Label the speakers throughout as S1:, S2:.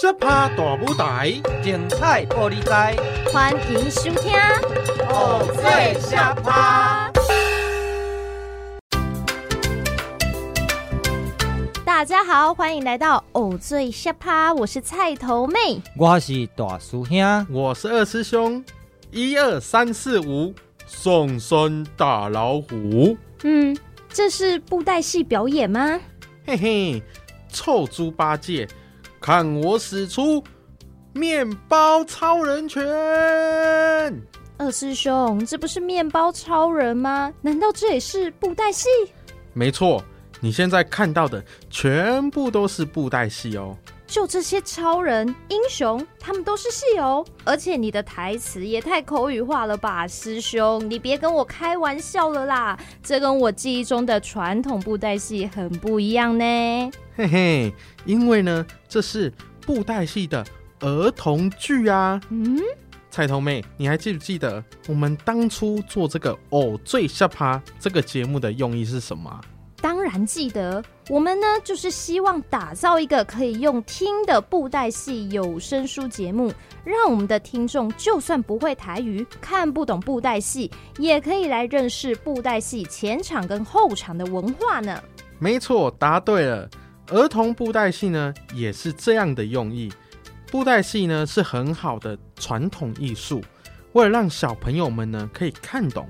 S1: 小趴大舞台，
S2: 精彩玻璃台，
S3: 欢迎收听《
S4: 偶醉小趴》。
S3: 大家好，欢迎来到《偶醉小趴》，我是菜头妹，
S2: 我是大师兄，
S1: 我是二师兄。一二三四五，送孙打老虎。
S3: 嗯，这是布袋戏表演吗？
S1: 嘿嘿，臭猪八戒，看我使出面包超人拳！
S3: 二师兄，这不是面包超人吗？难道这也是布袋戏？
S1: 没错，你现在看到的全部都是布袋戏哦。
S3: 就这些超人英雄，他们都是戏哦。而且你的台词也太口语化了吧，师兄，你别跟我开玩笑了啦！这跟我记忆中的传统布袋戏很不一样呢。
S1: 嘿嘿，因为呢，这是布袋戏的儿童剧啊。嗯，彩头妹，你还记不记得我们当初做这个《偶醉小趴》这个节目的用意是什么？
S3: 当然记得，我们呢就是希望打造一个可以用听的布袋戏有声书节目，让我们的听众就算不会台语，看不懂布袋戏，也可以来认识布袋戏前场跟后场的文化呢。
S1: 没错，答对了。儿童布袋戏呢也是这样的用意。布袋戏呢是很好的传统艺术，为了让小朋友们呢可以看懂，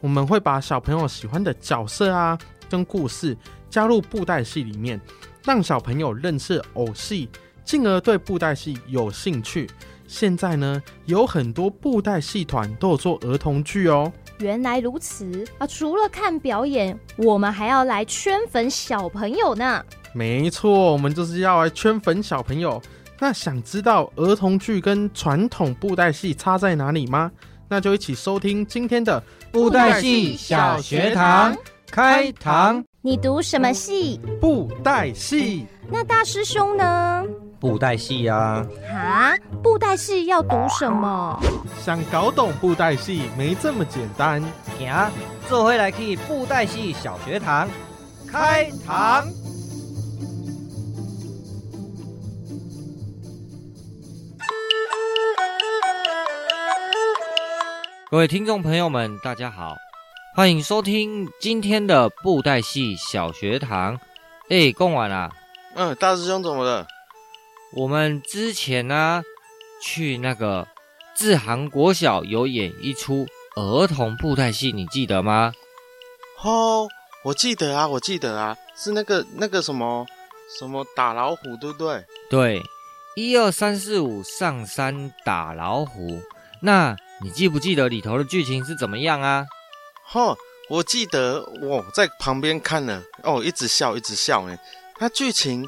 S1: 我们会把小朋友喜欢的角色啊。跟故事加入布袋戏里面，让小朋友认识偶戏，进而对布袋戏有兴趣。现在呢，有很多布袋戏团都有做儿童剧哦。
S3: 原来如此啊！除了看表演，我们还要来圈粉小朋友呢。
S1: 没错，我们就是要来圈粉小朋友。那想知道儿童剧跟传统布袋戏差在哪里吗？那就一起收听今天的
S2: 布袋戏小学堂。开堂，
S3: 你读什么戏？
S1: 布袋戏。
S3: 那大师兄呢？
S2: 布袋戏呀。
S3: 啊，布袋戏要读什么？
S1: 想搞懂布袋戏没这么简单。
S2: 行，这回来去布袋戏小学堂。开堂。各位听众朋友们，大家好。欢迎收听今天的布袋戏小学堂。哎，贡丸啊，
S5: 嗯，大师兄怎么了？
S2: 我们之前呢、啊，去那个志航国小有演一出儿童布袋戏，你记得吗？
S5: 哦，我记得啊，我记得啊，是那个那个什么什么打老虎，对不对？
S2: 对，一二三四五上山打老虎。那你记不记得里头的剧情是怎么样啊？
S5: 哦，我记得我在旁边看了哦，一直笑一直笑呢。他剧情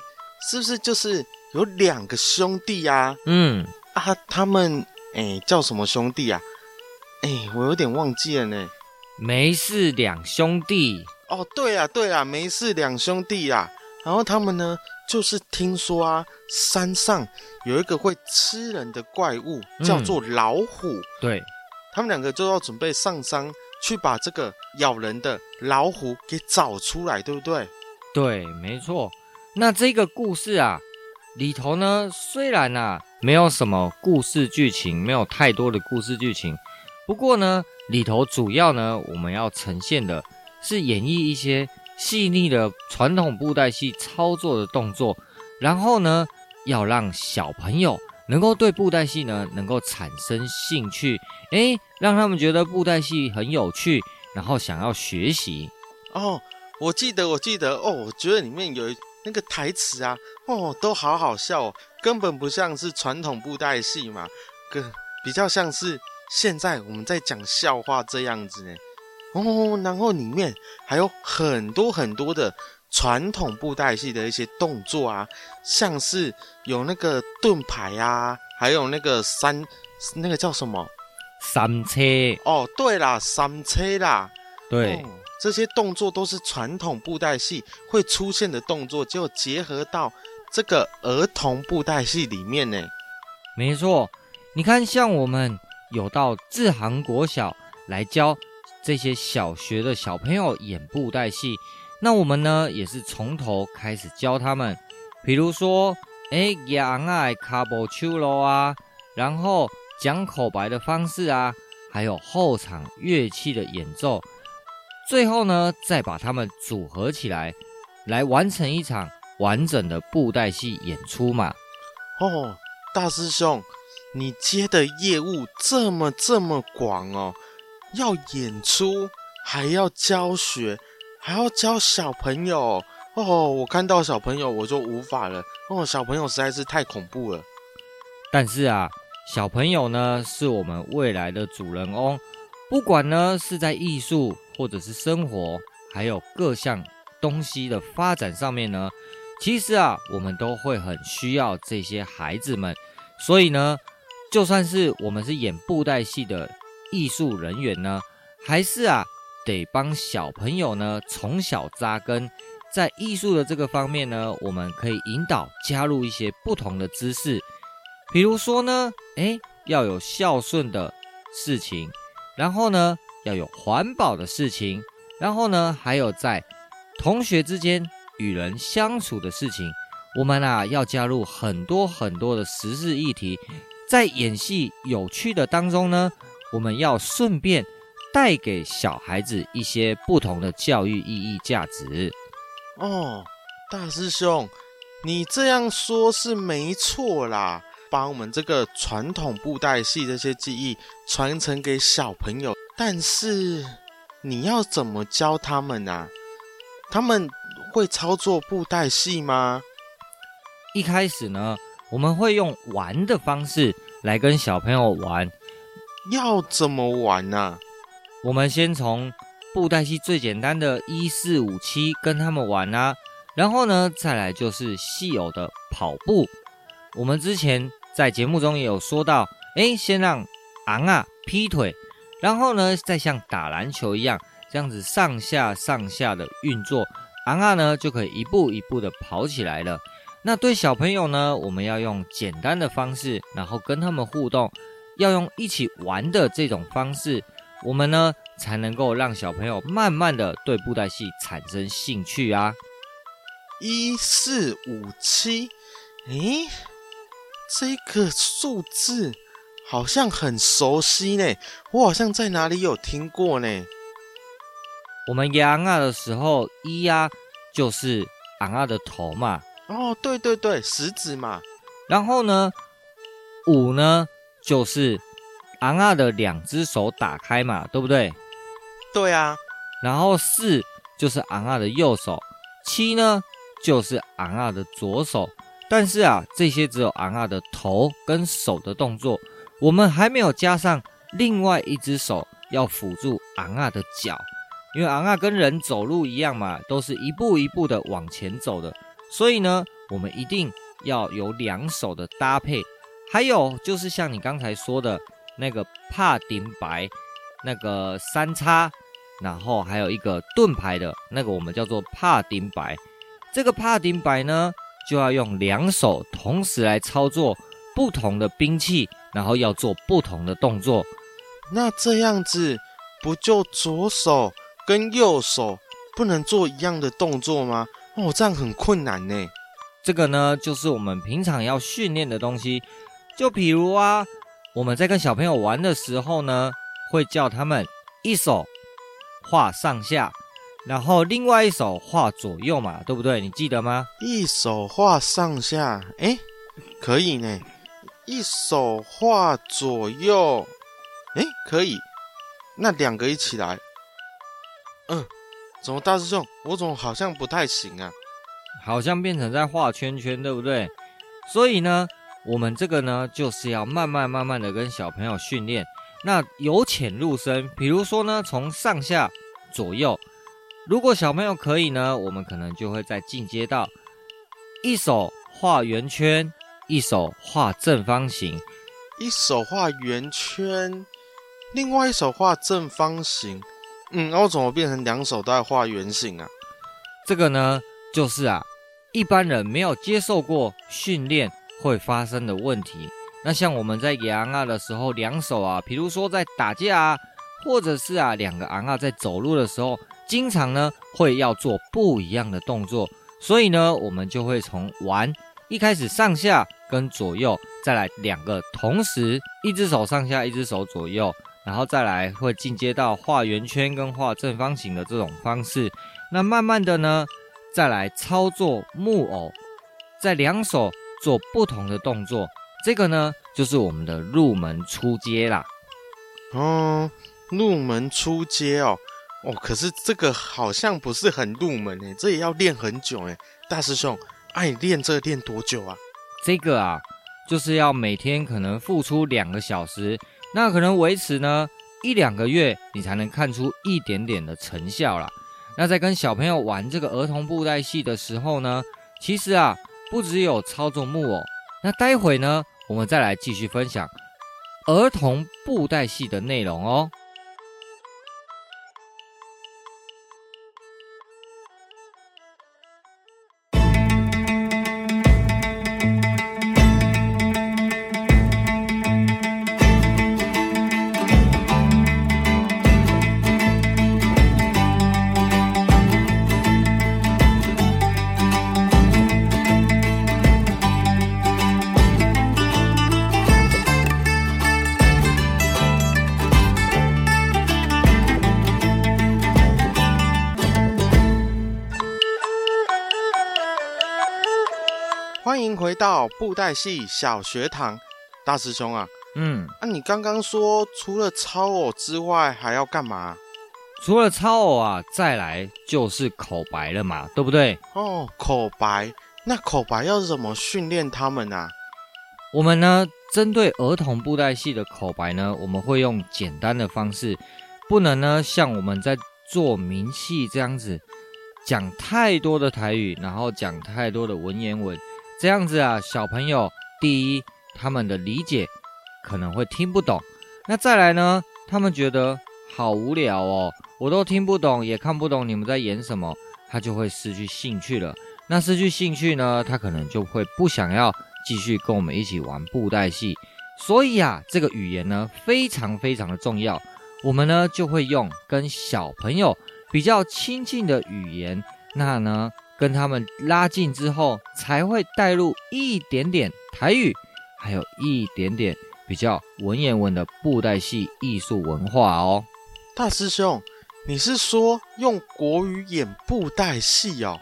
S5: 是不是就是有两个兄弟啊？
S2: 嗯
S5: 啊，他们哎叫什么兄弟啊？哎，我有点忘记了呢。
S2: 梅氏两兄弟。
S5: 哦，对啊对啊，梅氏两兄弟啊。然后他们呢，就是听说啊，山上有一个会吃人的怪物，叫做老虎。
S2: 嗯、对，
S5: 他们两个就要准备上山。去把这个咬人的老虎给找出来，对不对？
S2: 对，没错。那这个故事啊，里头呢，虽然啊没有什么故事剧情，没有太多的故事剧情，不过呢，里头主要呢，我们要呈现的是演绎一些细腻的传统布袋戏操作的动作，然后呢，要让小朋友。能够对布袋戏呢，能够产生兴趣，诶，让他们觉得布袋戏很有趣，然后想要学习。
S5: 哦，我记得，我记得，哦，我觉得里面有那个台词啊，哦，都好好笑哦，根本不像是传统布袋戏嘛，更比较像是现在我们在讲笑话这样子呢。哦，然后里面还有很多很多的。传统布袋戏的一些动作啊，像是有那个盾牌啊，还有那个三，那个叫什么？
S2: 三车。
S5: 哦，对啦，三车啦。
S2: 对、
S5: 哦，这些动作都是传统布袋戏会出现的动作，就结合到这个儿童布袋戏里面呢。
S2: 没错，你看，像我们有到志航国小来教这些小学的小朋友演布袋戏。那我们呢，也是从头开始教他们，比如说哎，羊爱，卡波秋罗啊，然后讲口白的方式啊，还有后场乐器的演奏，最后呢，再把它们组合起来，来完成一场完整的布袋戏演出嘛。
S5: 哦，大师兄，你接的业务这么这么广哦，要演出，还要教学，还要教小朋友。哦，我看到小朋友我就无法了。哦，小朋友实在是太恐怖了。
S2: 但是啊，小朋友呢，是我们未来的主人翁，不管呢是在艺术或者是生活，还有各项东西的发展上面呢，其实啊，我们都会很需要这些孩子们。所以呢，就算是我们是演布袋戏的艺术人员呢，还是啊，得帮小朋友呢从小扎根。在艺术的这个方面呢，我们可以引导加入一些不同的知识，比如说呢，诶，要有孝顺的事情，然后呢，要有环保的事情，然后呢，还有在同学之间与人相处的事情，我们啊要加入很多很多的时事议题，在演戏有趣的当中呢，我们要顺便带给小孩子一些不同的教育意义价值。
S5: 哦，大师兄，你这样说是没错啦，把我们这个传统布袋戏这些技艺传承给小朋友，但是你要怎么教他们啊？他们会操作布袋戏吗？
S2: 一开始呢，我们会用玩的方式来跟小朋友玩。
S5: 要怎么玩呢？啊？
S2: 我们先从。布袋戏最简单的一四五七跟他们玩啊，然后呢，再来就是戏偶的跑步。我们之前在节目中也有说到，哎，先让昂啊劈腿，然后呢，再像打篮球一样，这样子上下上下的运作，昂啊呢就可以一步一步的跑起来了。那对小朋友呢，我们要用简单的方式，然后跟他们互动，要用一起玩的这种方式，我们呢。才能够让小朋友慢慢的对布袋戏产生兴趣啊！
S5: 一四五七，诶，这个数字好像很熟悉呢，我好像在哪里有听过呢。
S2: 我们扬啊的时候，一啊就是昂啊的头嘛。
S5: 哦，对对对，食指嘛。
S2: 然后呢，五呢就是昂啊的两只手打开嘛，对不对？
S5: 对啊，
S2: 然后四就是昂啊的右手，七呢就是昂啊的左手。但是啊，这些只有昂啊的头跟手的动作，我们还没有加上另外一只手要辅助昂啊的脚，因为昂啊跟人走路一样嘛，都是一步一步的往前走的。所以呢，我们一定要有两手的搭配。还有就是像你刚才说的那个帕顶白，那个三叉。然后还有一个盾牌的那个，我们叫做帕顶白。这个帕顶白呢，就要用两手同时来操作不同的兵器，然后要做不同的动作。
S5: 那这样子不就左手跟右手不能做一样的动作吗？哦，这样很困难呢。
S2: 这个呢，就是我们平常要训练的东西。就比如啊，我们在跟小朋友玩的时候呢，会叫他们一手。画上下，然后另外一手画左右嘛，对不对？你记得吗？
S5: 一手画上下，哎，可以呢。一手画左右，哎，可以。那两个一起来，嗯，怎么大师兄，我怎么好像不太行啊？
S2: 好像变成在画圈圈，对不对？所以呢，我们这个呢，就是要慢慢慢慢的跟小朋友训练。那由浅入深，比如说呢，从上下左右，如果小朋友可以呢，我们可能就会再进阶到一手画圆圈，一手画正方形，
S5: 一手画圆圈，另外一手画正方形。嗯，那我怎么变成两手都在画圆形啊？
S2: 这个呢，就是啊，一般人没有接受过训练会发生的问题。那像我们在扬啊的时候，两手啊，比如说在打架啊，或者是啊两个昂啊在走路的时候，经常呢会要做不一样的动作，所以呢我们就会从玩一开始上下跟左右，再来两个同时，一只手上下，一只手左右，然后再来会进阶到画圆圈跟画正方形的这种方式。那慢慢的呢，再来操作木偶，在两手做不同的动作，这个呢就是我们的入门出街啦。
S5: 哦，入门出街哦，哦，可是这个好像不是很入门诶，这也要练很久诶，大师兄。哎，你练这练多久啊？
S2: 这个啊，就是要每天可能付出两个小时，那可能维持呢一两个月，你才能看出一点点的成效啦。那在跟小朋友玩这个儿童布袋戏的时候呢，其实啊，不只有操作木偶，那待会呢，我们再来继续分享儿童布袋戏的内容哦。
S5: 布袋戏小学堂，大师兄啊，
S2: 嗯，
S5: 啊，你刚刚说除了操偶之外还要干嘛？
S2: 除了操偶啊，再来就是口白了嘛，对不对？
S5: 哦，口白，那口白要怎么训练他们啊？
S2: 我们呢，针对儿童布袋戏的口白呢，我们会用简单的方式，不能呢像我们在做名戏这样子讲太多的台语，然后讲太多的文言文。这样子啊，小朋友第一，他们的理解可能会听不懂；那再来呢，他们觉得好无聊哦，我都听不懂，也看不懂你们在演什么，他就会失去兴趣了。那失去兴趣呢，他可能就会不想要继续跟我们一起玩布袋戏。所以啊，这个语言呢，非常非常的重要。我们呢，就会用跟小朋友比较亲近的语言，那呢，跟他们拉近之后，才会带入一点点台语，还有一点点比较文言文的布袋戏艺术文化哦。
S5: 大师兄，你是说用国语演布袋戏哦？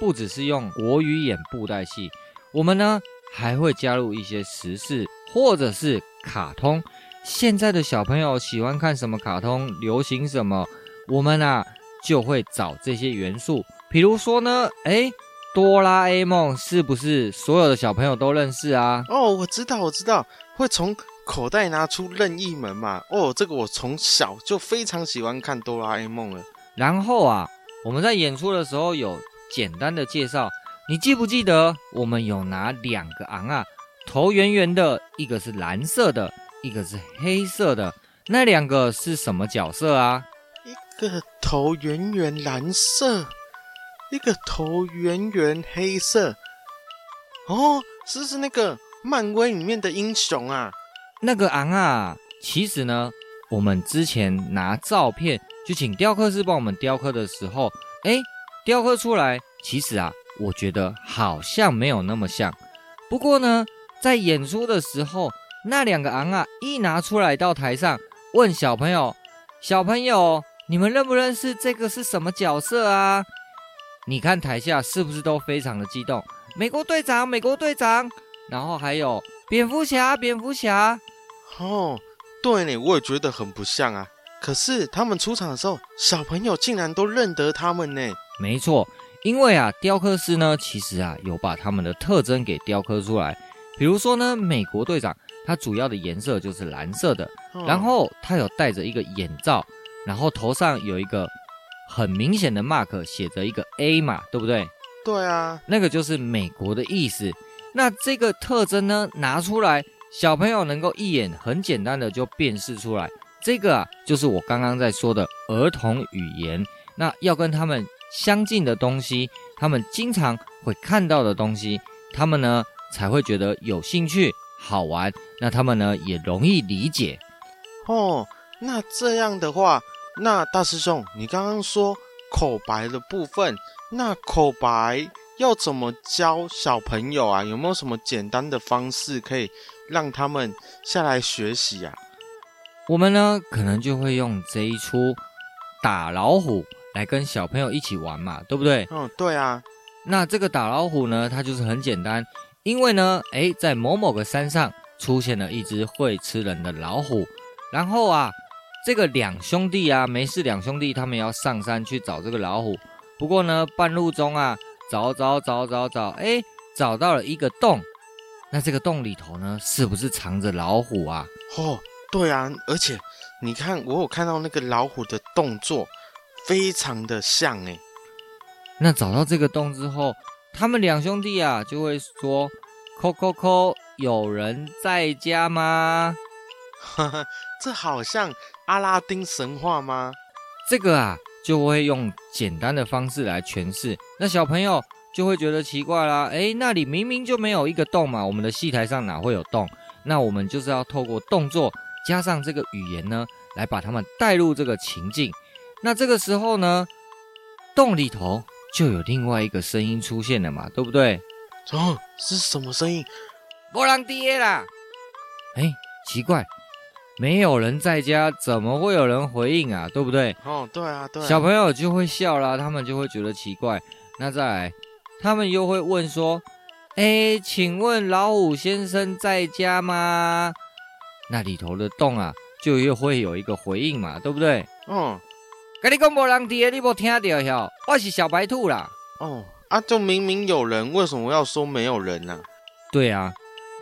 S2: 不只是用国语演布袋戏，我们呢还会加入一些时事或者是卡通。现在的小朋友喜欢看什么卡通，流行什么，我们啊就会找这些元素。比如说呢，诶，哆啦 A 梦是不是所有的小朋友都认识啊？
S5: 哦，我知道，我知道，会从口袋拿出任意门嘛。哦，这个我从小就非常喜欢看哆啦 A 梦了。
S2: 然后啊，我们在演出的时候有简单的介绍，你记不记得我们有拿两个昂啊，头圆圆的，一个是蓝色的，一个是黑色的，那两个是什么角色啊？
S5: 一个头圆圆蓝色。一个头圆圆黑色，哦，是不是那个漫威里面的英雄啊？
S2: 那个昂啊，其实呢，我们之前拿照片就请雕刻师帮我们雕刻的时候，哎，雕刻出来，其实啊，我觉得好像没有那么像。不过呢，在演出的时候，那两个昂啊，一拿出来到台上，问小朋友：“小朋友，你们认不认识这个是什么角色啊？”你看台下是不是都非常的激动？美国队长，美国队长，然后还有蝙蝠侠，蝙蝠侠。
S5: 哦，对呢，我也觉得很不像啊。可是他们出场的时候，小朋友竟然都认得他们呢。
S2: 没错，因为啊，雕刻师呢，其实啊，有把他们的特征给雕刻出来。比如说呢，美国队长，他主要的颜色就是蓝色的，哦、然后他有戴着一个眼罩，然后头上有一个。很明显的 mark 写着一个 A 嘛，对不对？
S5: 对啊，
S2: 那个就是美国的意思。那这个特征呢，拿出来，小朋友能够一眼很简单的就辨识出来。这个啊，就是我刚刚在说的儿童语言。那要跟他们相近的东西，他们经常会看到的东西，他们呢才会觉得有兴趣、好玩。那他们呢也容易理解。
S5: 哦，那这样的话。那大师兄，你刚刚说口白的部分，那口白要怎么教小朋友啊？有没有什么简单的方式可以让他们下来学习啊？
S2: 我们呢，可能就会用这一出打老虎来跟小朋友一起玩嘛，对不对？
S5: 嗯，对啊。
S2: 那这个打老虎呢，它就是很简单，因为呢，诶，在某某个山上出现了一只会吃人的老虎，然后啊，这个两兄弟啊，没事，两兄弟他们要上山去找这个老虎，不过呢，半路中啊。找找找找找，哎，找到了一个洞。那这个洞里头呢，是不是藏着老虎啊？
S5: 哦，对啊，而且你看，我有看到那个老虎的动作，非常的像哎。
S2: 那找到这个洞之后，他们两兄弟啊，就会说：“扣扣扣，有人在家
S5: 吗？” 这好像阿拉丁神话吗？
S2: 这个啊。就会用简单的方式来诠释，那小朋友就会觉得奇怪啦。诶，那里明明就没有一个洞嘛，我们的戏台上哪会有洞？那我们就是要透过动作加上这个语言呢，来把他们带入这个情境。那这个时候呢，洞里头就有另外一个声音出现了嘛，对不对？
S5: 哦，是什么声音？
S2: 没人在啦！哎，奇怪。没有人在家，怎么会有人回应啊？对不对？
S5: 哦，对啊，对啊。
S2: 小朋友就会笑啦，他们就会觉得奇怪。那再来，他们又会问说：“哎，请问老虎先生在家吗？”那里头的洞啊，就又会有一个回应嘛，对不对？
S5: 嗯。
S2: 跟你讲没人在，你没听到哟？我是小白兔啦。
S5: 哦，啊，就明明有人，为什么要说没有人呢？
S2: 对啊，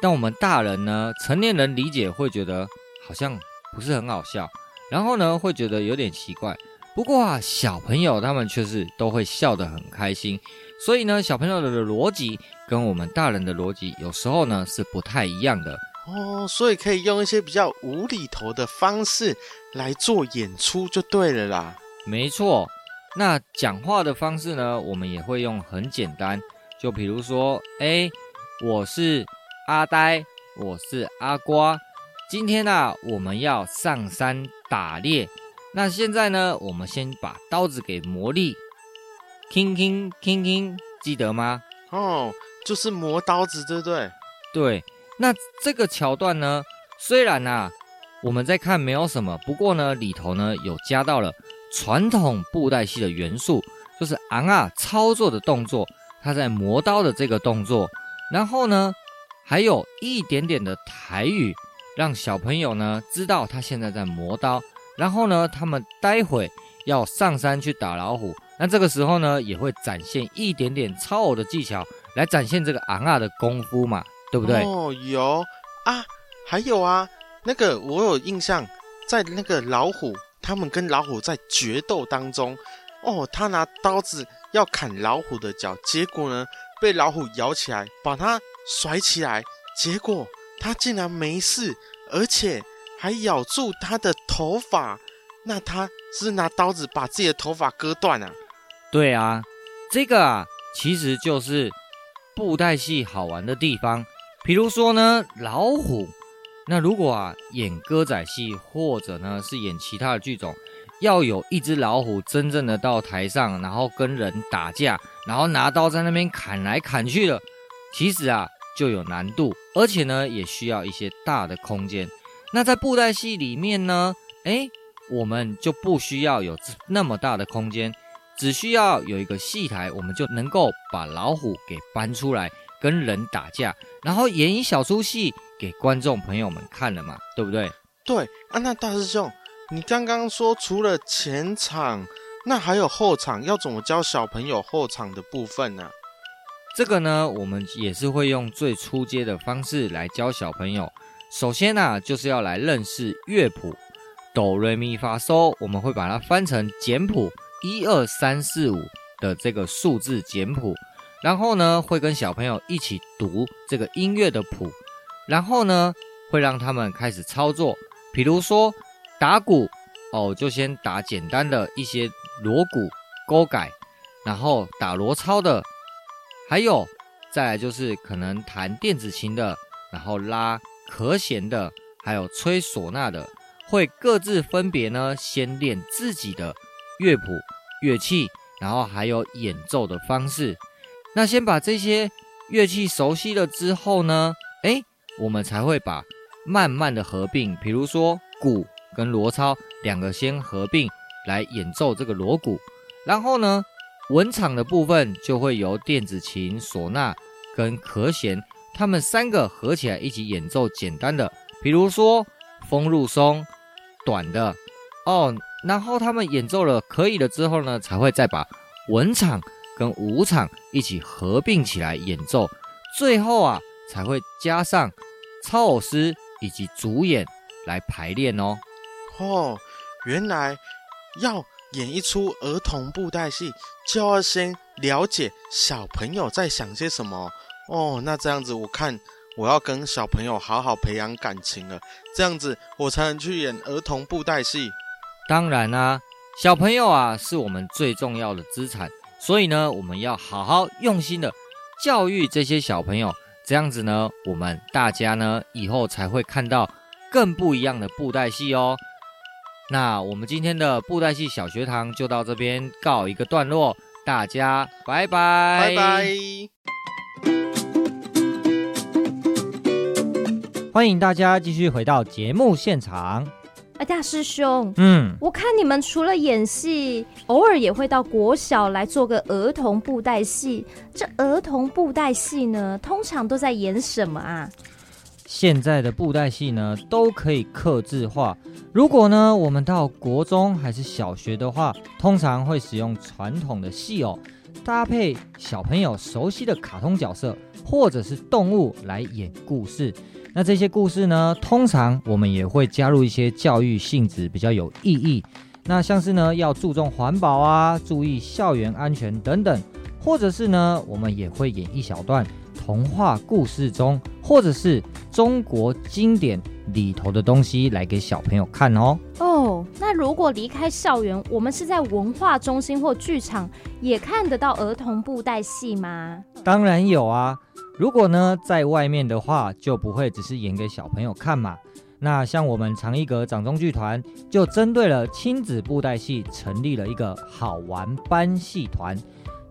S2: 但我们大人呢，成年人理解会觉得。好像不是很好笑，然后呢，会觉得有点奇怪。不过啊，小朋友他们却是都会笑得很开心。所以呢，小朋友的逻辑跟我们大人的逻辑有时候呢是不太一样的
S5: 哦。所以可以用一些比较无厘头的方式来做演出就对了啦。
S2: 没错，那讲话的方式呢，我们也会用很简单，就比如说，哎，我是阿呆，我是阿瓜。今天呢、啊，我们要上山打猎。那现在呢，我们先把刀子给磨利，听听听听，记得吗？
S5: 哦，就是磨刀子，对不对？
S2: 对。那这个桥段呢，虽然呢、啊，我们在看没有什么，不过呢，里头呢有加到了传统布袋戏的元素，就是昂啊操作的动作，他在磨刀的这个动作，然后呢，还有一点点的台语。让小朋友呢知道他现在在磨刀，然后呢，他们待会要上山去打老虎。那这个时候呢，也会展现一点点操偶的技巧，来展现这个昂啊的功夫嘛，对不对？
S5: 哦，有啊，还有啊，那个我有印象，在那个老虎，他们跟老虎在决斗当中，哦，他拿刀子要砍老虎的脚，结果呢，被老虎咬起来，把它甩起来，结果。他竟然没事，而且还咬住他的头发，那他是拿刀子把自己的头发割断啊？
S2: 对啊，这个啊，其实就是布袋戏好玩的地方。比如说呢，老虎，那如果啊演歌仔戏或者呢是演其他的剧种，要有一只老虎真正的到台上，然后跟人打架，然后拿刀在那边砍来砍去的，其实啊。就有难度，而且呢，也需要一些大的空间。那在布袋戏里面呢，诶，我们就不需要有那么大的空间，只需要有一个戏台，我们就能够把老虎给搬出来跟人打架，然后演一小出戏给观众朋友们看了嘛，对不对？
S5: 对啊，那大师兄，你刚刚说除了前场，那还有后场，要怎么教小朋友后场的部分呢？
S2: 这个呢，我们也是会用最初阶的方式来教小朋友。首先呢、啊，就是要来认识乐谱，哆瑞咪发嗦，我们会把它翻成简谱，一二三四五的这个数字简谱。然后呢，会跟小朋友一起读这个音乐的谱，然后呢，会让他们开始操作。比如说打鼓哦，就先打简单的一些锣鼓、勾改，然后打锣操的。还有，再来就是可能弹电子琴的，然后拉和弦的，还有吹唢呐的，会各自分别呢，先练自己的乐谱、乐器，然后还有演奏的方式。那先把这些乐器熟悉了之后呢，诶，我们才会把慢慢的合并，比如说鼓跟锣操两个先合并来演奏这个锣鼓，然后呢，文场的部分就会由电子琴、唢呐跟和弦，他们三个合起来一起演奏简单的，比如说风入松，短的哦，然后他们演奏了可以了之后呢，才会再把文场跟武场一起合并起来演奏，最后啊才会加上操偶师以及主演来排练哦。
S5: 哦，原来要演一出儿童布袋戏，就要先了解小朋友在想些什么哦。那这样子，我看我要跟小朋友好好培养感情了，这样子我才能去演儿童布袋戏。
S2: 当然啦、小朋友啊是我们最重要的资产，所以呢，我们要好好用心的教育这些小朋友，这样子呢，我们大家呢以后才会看到更不一样的布袋戏哦。那我们今天的布袋戏小学堂就到这边告一个段落，大家拜拜，
S5: 拜拜。
S6: 欢迎大家继续回到节目现场。
S3: 哎，大师兄，
S6: 嗯，
S3: 我看你们除了演戏，偶尔也会到国小来做个儿童布袋戏。这儿童布袋戏呢，通常都在演什么啊？
S6: 现在的布袋戏呢，都可以客制化。如果呢，我们到国中还是小学的话，通常会使用传统的戏偶，搭配小朋友熟悉的卡通角色或者是动物来演故事。那这些故事呢，通常我们也会加入一些教育性质比较有意义。那像是呢，要注重环保啊，注意校园安全等等，或者是呢，我们也会演一小段。童话故事中，或者是中国经典里头的东西来给小朋友看哦。
S3: 哦，那如果离开校园，我们是在文化中心或剧场也看得到儿童布袋戏吗？
S6: 当然有啊。如果呢，在外面的话，就不会只是演给小朋友看嘛。那像我们长一阁掌中剧团，就针对了亲子布袋戏，成立了一个好玩班戏团。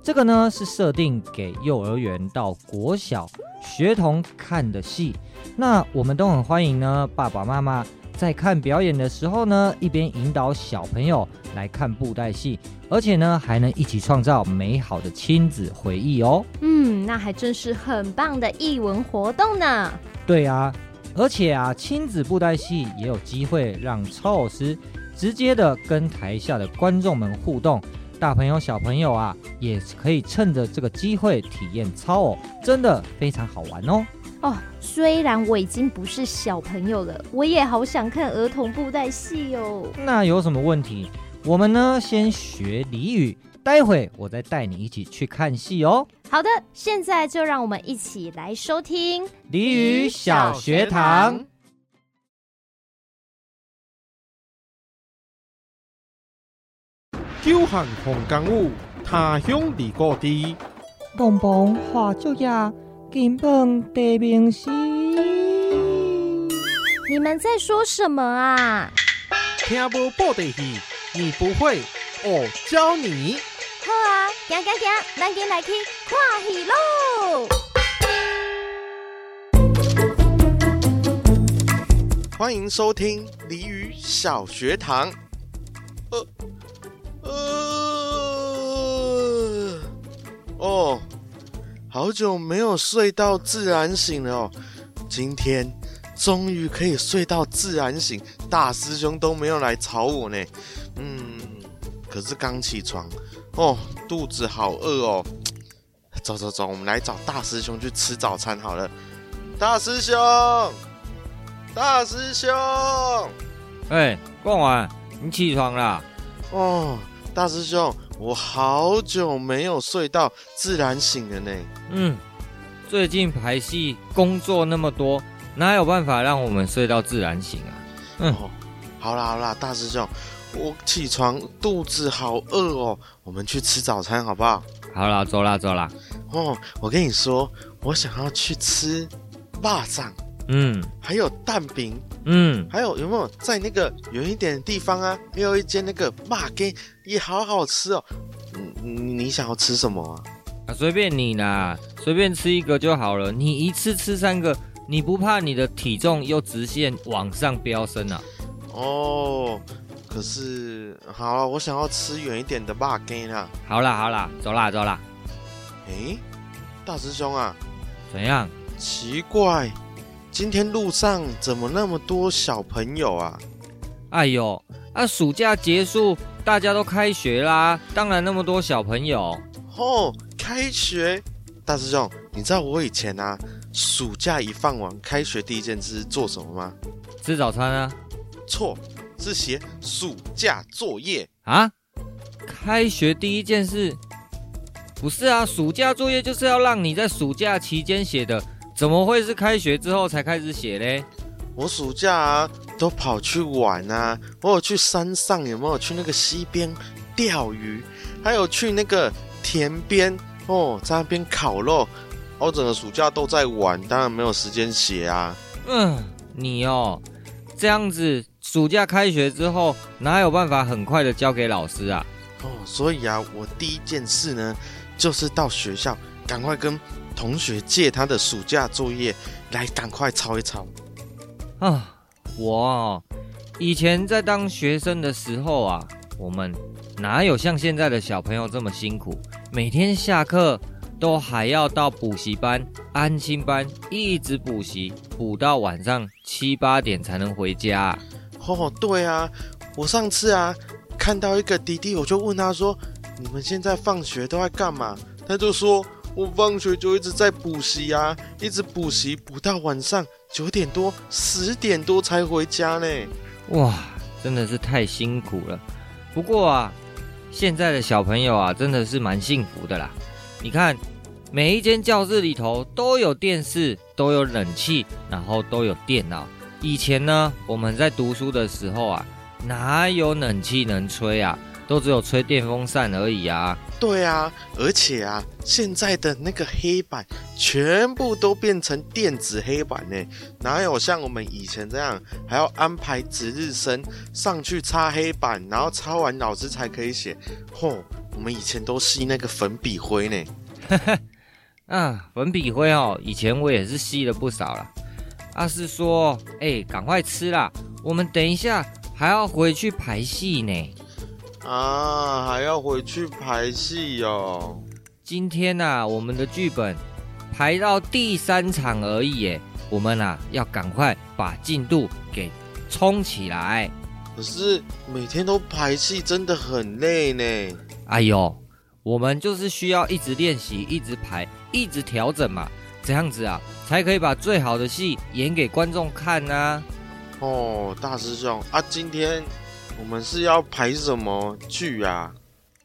S6: 这个呢是设定给幼儿园到国小学童看的戏，那我们都很欢迎呢。爸爸妈妈在看表演的时候呢，一边引导小朋友来看布袋戏，而且呢还能一起创造美好的亲子回忆哦。
S3: 嗯，那还真是很棒的艺文活动呢。
S6: 对啊，而且啊，亲子布袋戏也有机会让超老师直接的跟台下的观众们互动。大朋友、小朋友啊，也可以趁着这个机会体验操偶，真的非常好玩哦。
S3: 哦，虽然我已经不是小朋友了，我也好想看儿童布袋戏哦。
S6: 那有什么问题？我们呢，先学俚语，待会我再带你一起去看戏哦。
S3: 好的，现在就让我们一起来收听
S6: 俚语小学堂。
S1: 久旱逢甘雨，他乡离故知。
S6: 东风化作叶，金榜题名时。
S3: 你们在说什么啊？
S1: 听无布袋戏，你不会，我教你。
S3: 好啊，行行行，咱今来去看戏喽！
S5: 欢迎收听俚语小学堂。呃。呃，哦，好久没有睡到自然醒了哦，今天终于可以睡到自然醒，大师兄都没有来吵我呢。嗯，可是刚起床，哦，肚子好饿哦。走走走，我们来找大师兄去吃早餐好了。大师兄，大师兄，
S2: 哎，逛完，你起床啦？
S5: 哦。大师兄，我好久没有睡到自然醒了呢。
S2: 嗯，最近排戏工作那么多，哪有办法让我们睡到自然醒啊？嗯，
S5: 哦、好啦好啦，大师兄，我起床肚子好饿哦，我们去吃早餐好不好？
S2: 好啦，走啦走啦。
S5: 哦，我跟你说，我想要去吃肉粽。
S2: 嗯，
S5: 还有蛋饼。
S2: 嗯，
S5: 还有有没有在那个远一点的地方啊？也有一间那个麻粿也好好吃哦。嗯，你你想要吃什么啊？
S2: 啊，随便你啦，随便吃一个就好了。你一次吃三个，你不怕你的体重又直线往上飙升啊？
S5: 哦，可是好了，我想要吃远一点的肉羹啊。
S2: 好啦好啦，走啦走啦。
S5: 诶，大师兄啊，
S2: 怎样？
S5: 奇怪，今天路上怎么那么多小朋友啊？
S2: 哎呦，啊，暑假结束，大家都开学啦，当然那么多小朋友。
S5: 哦。开学，大师兄，你知道我以前啊，暑假一放完，开学第一件事做什么吗？
S2: 吃早餐啊？
S5: 错，是写暑假作业
S2: 啊。开学第一件事，不是啊，暑假作业就是要让你在暑假期间写的，怎么会是开学之后才开始写嘞？
S5: 我暑假啊，都跑去玩啊，我有去山上，有没有去那个溪边钓鱼，还有去那个田边。哦，在那边烤肉，我整个暑假都在玩，当然没有时间写啊。
S2: 嗯，你哦，这样子，暑假开学之后，哪有办法很快的交给老师啊？
S5: 哦，所以啊，我第一件事呢，就是到学校赶快跟同学借他的暑假作业来赶快抄一抄。
S2: 啊，我哦，以前在当学生的时候啊，我们哪有像现在的小朋友这么辛苦？每天下课都还要到补习班、安心班一直补习，补到晚上七八点才能回家。
S5: 哦，对啊，我上次啊看到一个弟弟，我就问他说：“你们现在放学都在干嘛？”他就说：“我放学就一直在补习啊，一直补习补到晚上九点多、十点多才回家呢。”
S2: 哇，真的是太辛苦了。不过啊。现在的小朋友啊，真的是蛮幸福的啦。你看，每一间教室里头都有电视，都有冷气，然后都有电脑。以前呢，我们在读书的时候啊，哪有冷气能吹啊？都只有吹电风扇而已啊。
S5: 对啊，而且啊，现在的那个黑板全部都变成电子黑板呢，哪有像我们以前这样还要安排值日生上去擦黑板，然后擦完老师才可以写。嚯，我们以前都吸那个粉笔灰呢。
S2: 啊，粉笔灰哦，以前我也是吸了不少了。阿是说，哎，赶快吃啦，我们等一下还要回去排戏呢。
S5: 啊，还要回去排戏哦。
S2: 今天啊，我们的剧本排到第三场而已耶。我们啊，要赶快把进度给冲起来。
S5: 可是每天都排戏，真的很累呢。
S2: 哎呦，我们就是需要一直练习，一直排，一直调整嘛，这样子啊，才可以把最好的戏演给观众看啊。
S5: 哦，大师兄啊，今天。我们是要排什么剧啊？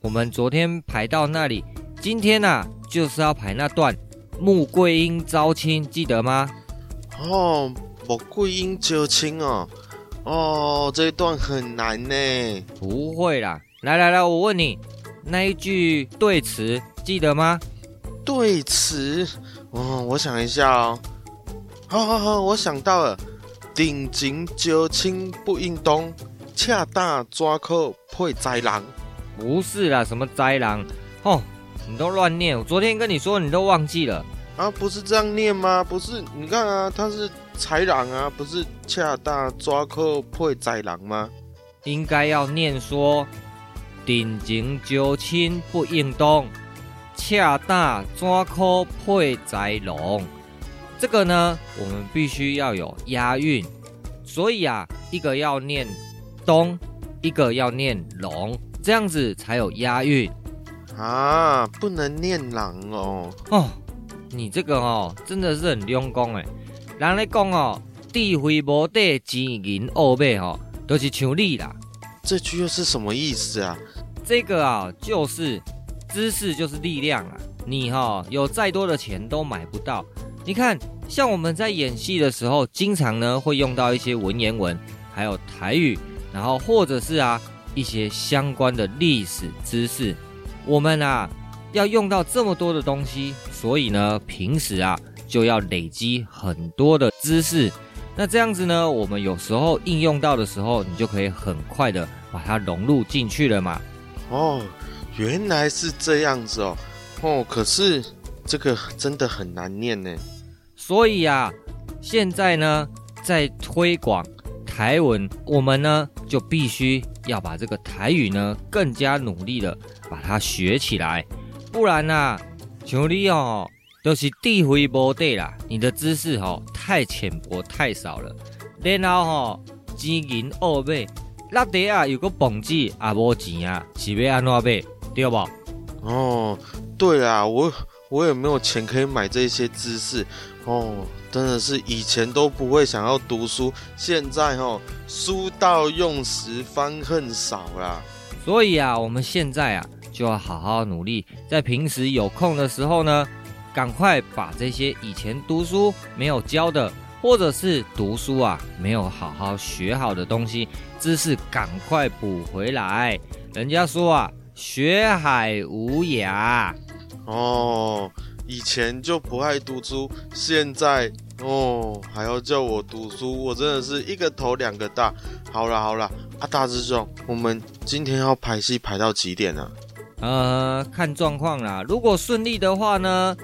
S2: 我们昨天排到那里，今天呐、啊、就是要排那段穆桂英招亲，记得吗？
S5: 哦，穆桂英招亲哦，哦，这一段很难呢。
S2: 不会啦，来来来，我问你，那一句对词记得吗？
S5: 对词，哦，我想一下哦。好好好，我想到了，顶情招亲不应动。恰大抓扣配灾狼，
S2: 不是啦，什么灾狼？哦，你都乱念。我昨天跟你说，你都忘记了
S5: 啊？不是这样念吗？不是，你看啊，他是豺狼啊，不是恰大抓扣配灾狼吗？
S2: 应该要念说，定情招亲不应当，恰大抓扣配灾狼。这个呢，我们必须要有押韵，所以啊，一个要念。东一个要念龙，这样子才有押韵
S5: 啊！不能念狼哦。
S2: 哦，你这个哦，真的是很用功哎。人咧讲哦，智慧无底，钱银奥买哦，都、就是像你啦。
S5: 这句又是什么意思啊？
S2: 这个啊，就是知识就是力量啊。你哈、哦、有再多的钱都买不到。你看，像我们在演戏的时候，经常呢会用到一些文言文，还有台语。然后或者是啊一些相关的历史知识，我们啊要用到这么多的东西，所以呢平时啊就要累积很多的知识。那这样子呢，我们有时候应用到的时候，你就可以很快的把它融入进去了嘛。
S5: 哦，原来是这样子哦。哦，可是这个真的很难念呢。
S2: 所以啊，现在呢，在推广台文，我们呢就必须要把这个台语呢更加努力的把它学起来，不然呐、啊，像你哦，都、就是地回不对啦，你的知识哦太浅薄太少了，然后哦，金银二倍，那得啊有个本子啊无钱啊，是要安怎买，对不？
S5: 哦，对啊，我我也没有钱可以买这些知识。哦，真的是以前都不会想要读书，现在哦，书到用时方恨少啦。
S2: 所以啊，我们现在啊，就要好好努力，在平时有空的时候呢，赶快把这些以前读书没有教的，或者是读书啊没有好好学好的东西，知识赶快补回来。人家说啊，学海无涯。
S5: 哦。以前就不爱读书，现在哦还要叫我读书，我真的是一个头两个大。好啦好啦，啊大师兄，我们今天要排戏排到几点呢？
S2: 呃，看状况啦。如果顺利的话呢，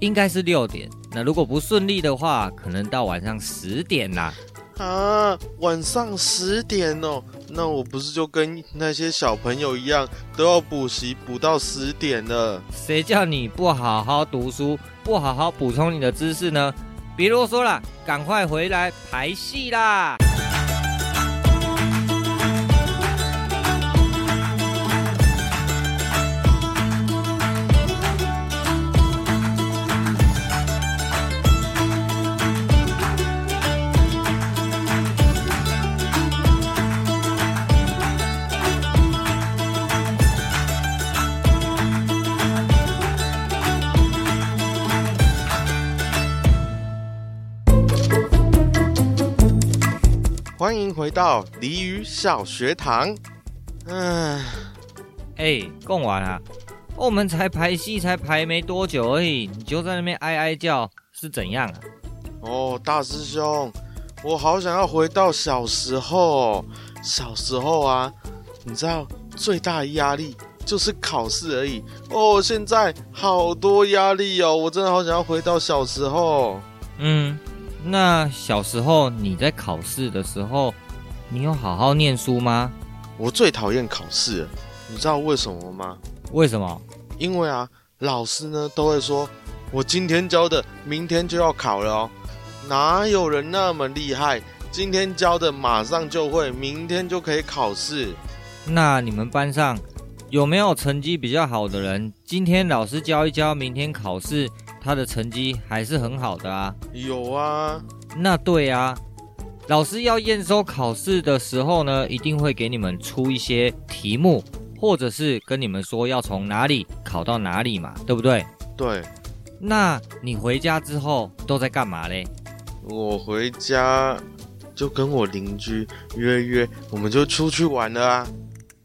S2: 应该是六点。那如果不顺利的话，可能到晚上十点啦。
S5: 啊，晚上十点哦，那我不是就跟那些小朋友一样，都要补习补到十点了？
S2: 谁叫你不好好读书，不好好补充你的知识呢？别啰嗦了，赶快回来排戏啦！
S5: 欢迎回到鲤鱼小学堂。嗯，
S2: 哎，贡完了，我们才排戏才排没多久而已，你就在那边哀哀叫，是怎样啊？
S5: 哦，大师兄，我好想要回到小时候。小时候啊，你知道最大的压力就是考试而已。哦，现在好多压力哦，我真的好想要回到小时候。
S2: 嗯。那小时候你在考试的时候，你有好好念书吗？
S5: 我最讨厌考试了，你知道为什么吗？
S2: 为什么？
S5: 因为啊，老师呢都会说，我今天教的，明天就要考了哦。哪有人那么厉害？今天教的马上就会，明天就可以考试。
S2: 那你们班上有没有成绩比较好的人？今天老师教一教，明天考试。他的成绩还是很好的啊，
S5: 有啊，
S2: 那对啊，老师要验收考试的时候呢，一定会给你们出一些题目，或者是跟你们说要从哪里考到哪里嘛，对不对？
S5: 对。
S2: 那你回家之后都在干嘛嘞？
S5: 我回家就跟我邻居约约，我们就出去玩了啊。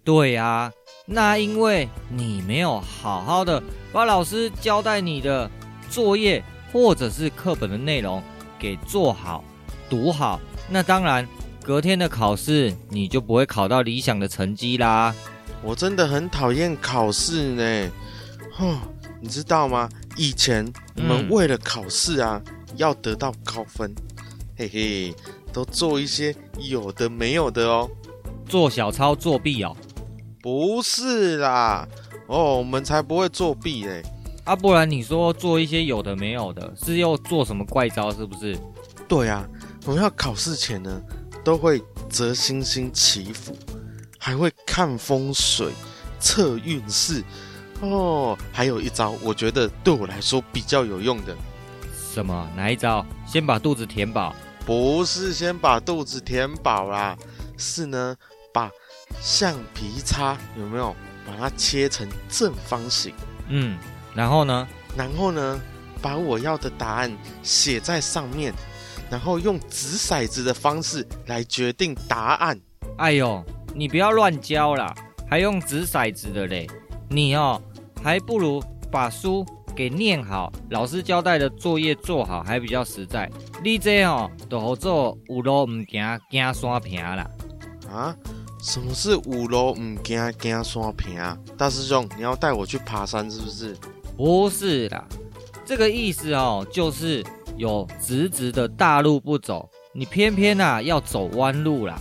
S2: 对啊，那因为你没有好好的把老师交代你的。作业或者是课本的内容给做好、读好，那当然隔天的考试你就不会考到理想的成绩啦。
S5: 我真的很讨厌考试呢，哼，你知道吗？以前我们为了考试啊，嗯、要得到高分，嘿嘿，都做一些有的没有的哦，
S2: 做小抄作弊哦？
S5: 不是啦，哦，我们才不会作弊嘞。
S2: 啊，不然你说做一些有的没有的，是要做什么怪招？是不是？
S5: 对啊，我们要考试前呢，都会折星星祈福，还会看风水、测运势哦。还有一招，我觉得对我来说比较有用的。
S2: 什么？哪一招？先把肚子填饱？
S5: 不是，先把肚子填饱啦，是呢，把橡皮擦有没有把它切成正方形？
S2: 嗯。然后呢？
S5: 然后呢？把我要的答案写在上面，然后用掷骰子的方式来决定答案。
S2: 哎呦，你不要乱教啦，还用掷骰子的嘞！你哦，还不如把书给念好，老师交代的作业做好，还比较实在。你这哦，都好做有路唔行，行山平啦。
S5: 啊？什么是五楼唔惊惊山平啊？大师兄，你要带我去爬山是不是？
S2: 不是啦，这个意思哦，就是有直直的大路不走，你偏偏呐、啊、要走弯路啦。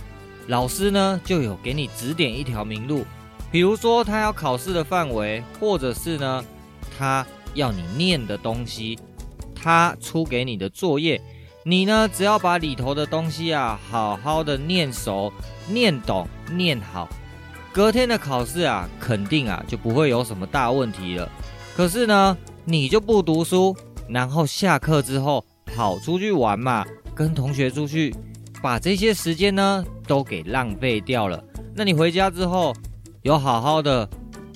S2: 老师呢就有给你指点一条明路，比如说他要考试的范围，或者是呢他要你念的东西，他出给你的作业，你呢只要把里头的东西啊好好的念熟、念懂、念好，隔天的考试啊肯定啊就不会有什么大问题了。可是呢你就不读书，然后下课之后跑出去玩嘛，跟同学出去。把这些时间呢都给浪费掉了。那你回家之后有好好的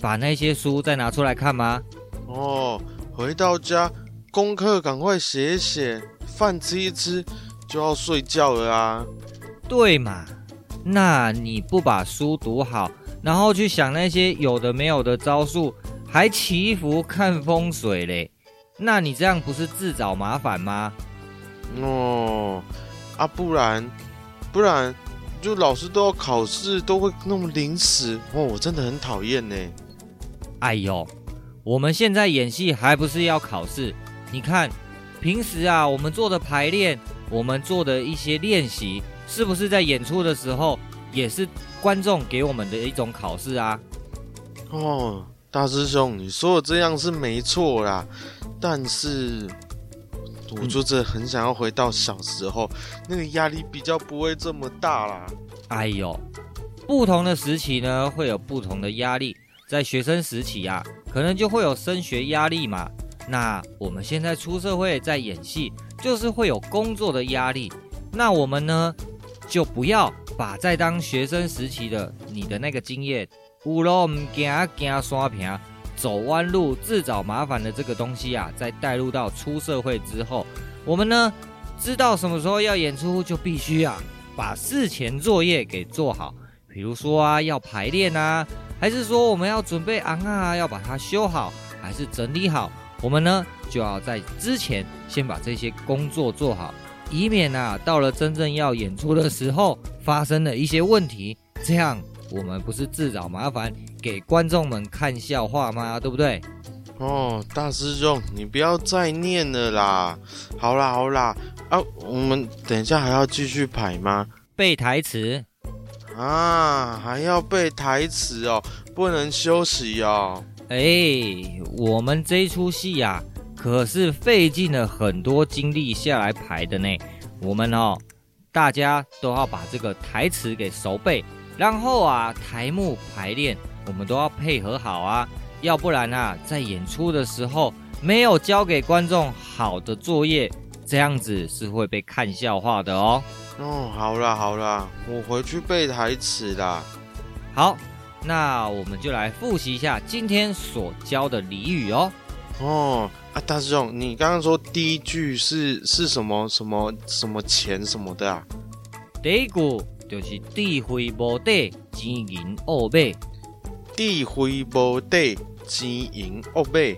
S2: 把那些书再拿出来看吗？
S5: 哦，回到家功课赶快写写，饭吃一吃就要睡觉了啊。
S2: 对嘛？那你不把书读好，然后去想那些有的没有的招数，还祈福看风水嘞？那你这样不是自找麻烦吗？
S5: 哦。啊，不然，不然，就老师都要考试，都会那么临时哦，我真的很讨厌呢。
S2: 哎呦，我们现在演戏还不是要考试？你看，平时啊，我们做的排练，我们做的一些练习，是不是在演出的时候，也是观众给我们的一种考试啊？
S5: 哦，大师兄，你说的这样是没错啦，但是。我就真的很想要回到小时候，那个压力比较不会这么大啦。
S2: 哎呦，不同的时期呢，会有不同的压力。在学生时期啊，可能就会有升学压力嘛。那我们现在出社会在演戏，就是会有工作的压力。那我们呢，就不要把在当学生时期的你的那个经验，有路唔惊惊刷屏。走弯路自找麻烦的这个东西啊，再带入到出社会之后，我们呢知道什么时候要演出，就必须啊把事前作业给做好。比如说啊要排练啊，还是说我们要准备昂啊，要把它修好，还是整理好，我们呢就要在之前先把这些工作做好，以免啊到了真正要演出的时候发生了一些问题，这样。我们不是自找麻烦，给观众们看笑话吗？对不对？
S5: 哦，大师兄，你不要再念了啦！好啦好啦，啊，我们等一下还要继续排吗？
S2: 背台词
S5: 啊，还要背台词哦，不能休息哦。
S2: 哎，我们这出戏呀，可是费尽了很多精力下来排的呢。我们哦，大家都要把这个台词给熟背。然后啊，台目排练我们都要配合好啊，要不然啊，在演出的时候没有交给观众好的作业，这样子是会被看笑话的哦。
S5: 哦，好啦好啦，我回去背台词啦。
S2: 好，那我们就来复习一下今天所教的俚语哦。
S5: 哦，啊，大师兄，你刚刚说第一句是是什么什么什么钱什么的啊？
S2: 第一句。就是地灰无底，钱银乌买。
S5: 地灰无底，钱银乌买。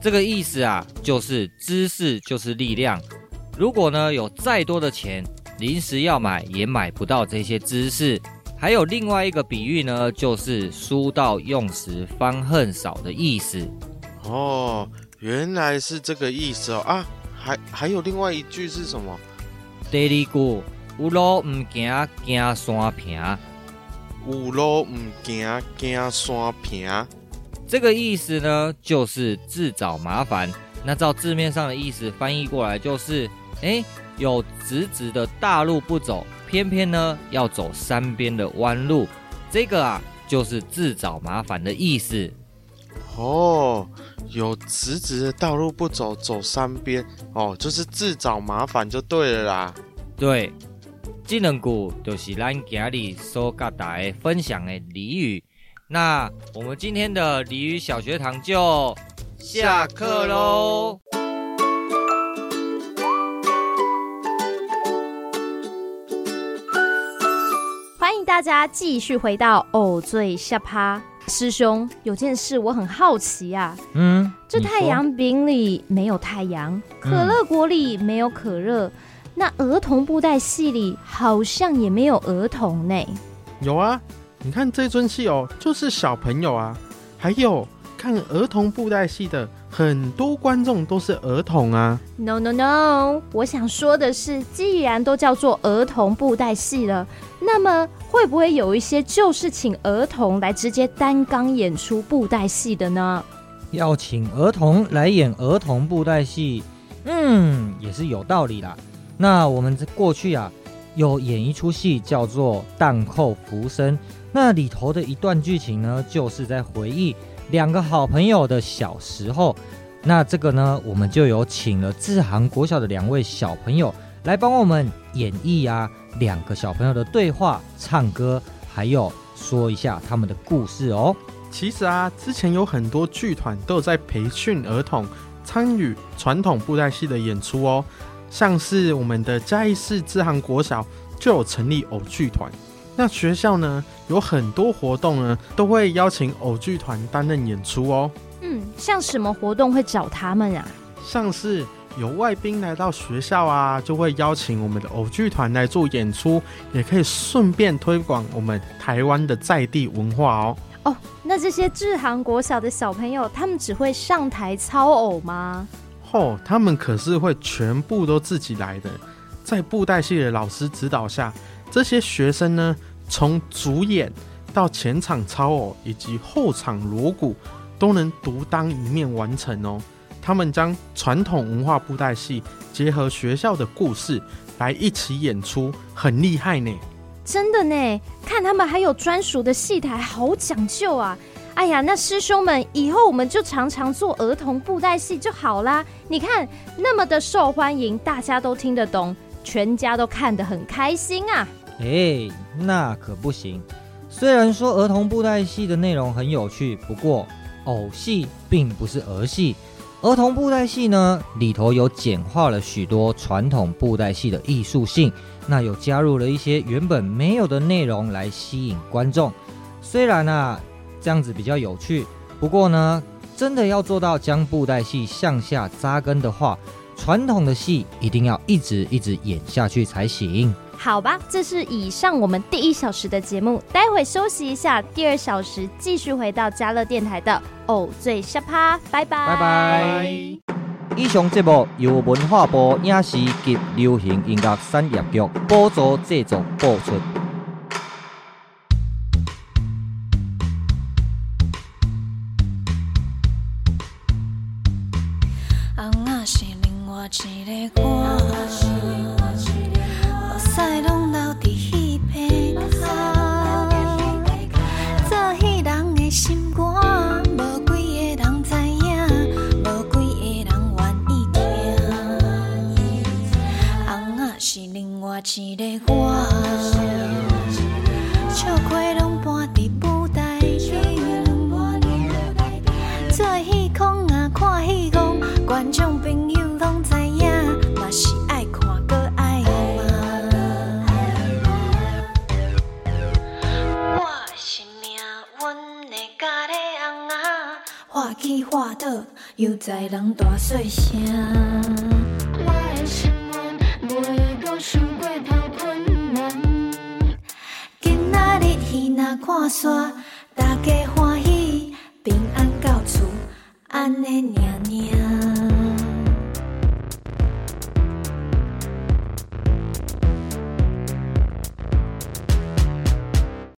S2: 这个意思啊，就是知识就是力量。如果呢有再多的钱，临时要买也买不到这些知识。还有另外一个比喻呢，就是书到用时方恨少的意思。
S5: 哦，原来是这个意思哦啊！还还有另外一句是什么？
S2: 第二句。有路唔行，惊山平。
S5: 有路唔行，惊山平。
S2: 这个意思呢，就是自找麻烦。那照字面上的意思翻译过来，就是，哎，有直直的大路不走，偏偏呢要走山边的弯路。这个啊，就是自找麻烦的意思。
S5: 哦，有直直的道路不走，走山边，哦，就是自找麻烦就对了啦。
S2: 对。这两句就是咱今日所跟大家分享的俚语。那我们今天的俚语小学堂就下课喽。
S3: 欢迎大家继续回到偶最下趴。师兄，有件事我很好奇啊。
S6: 嗯，
S3: 这太阳饼里没有太阳，可乐果里没有可乐。那儿童布袋戏里好像也没有儿童呢。
S1: 有啊，你看这尊戏哦，就是小朋友啊。还有看儿童布袋戏的很多观众都是儿童啊。
S3: No No No，我想说的是，既然都叫做儿童布袋戏了，那么会不会有一些就是请儿童来直接担纲演出布袋戏的呢？
S6: 要请儿童来演儿童布袋戏，嗯，也是有道理啦。那我们在过去啊，有演一出戏叫做《荡寇浮生》，那里头的一段剧情呢，就是在回忆两个好朋友的小时候。那这个呢，我们就有请了志航国小的两位小朋友来帮我们演绎啊，两个小朋友的对话、唱歌，还有说一下他们的故事哦。
S1: 其实啊，之前有很多剧团都有在培训儿童参与传统布袋戏的演出哦，像是我们的嘉义市志航国小就有成立偶剧团。那学校呢，有很多活动呢，都会邀请偶剧团担任演出哦。
S3: 嗯，像什么活动会找他们啊？
S1: 像是有外宾来到学校啊，就会邀请我们的偶剧团来做演出，也可以顺便推广我们台湾的在地文化哦。
S3: 哦，那这些志航国小的小朋友，他们只会上台操偶吗？
S1: 哦，他们可是会全部都自己来的，在布袋戏的老师指导下，这些学生呢，从主演到前场操偶以及后场锣鼓，都能独当一面完成哦。他们将传统文化布袋戏结合学校的故事来一起演出，很厉害呢。
S3: 真的呢，看他们还有专属的戏台，好讲究啊！哎呀，那师兄们，以后我们就常常做儿童布袋戏就好啦。你看那么的受欢迎，大家都听得懂，全家都看得很开心啊！
S6: 哎，那可不行。虽然说儿童布袋戏的内容很有趣，不过偶戏并不是儿戏。儿童布袋戏呢，里头有简化了许多传统布袋戏的艺术性。那有加入了一些原本没有的内容来吸引观众，虽然啊这样子比较有趣，不过呢，真的要做到将布袋戏向下扎根的话，传统的戏一定要一直一直演下去才行。
S3: 好吧，这是以上我们第一小时的节目，待会休息一下，第二小时继续回到嘉乐电台的偶醉沙趴，拜拜
S6: 拜拜。以上节目由文化部影视及流行音乐产业局补助制作播出。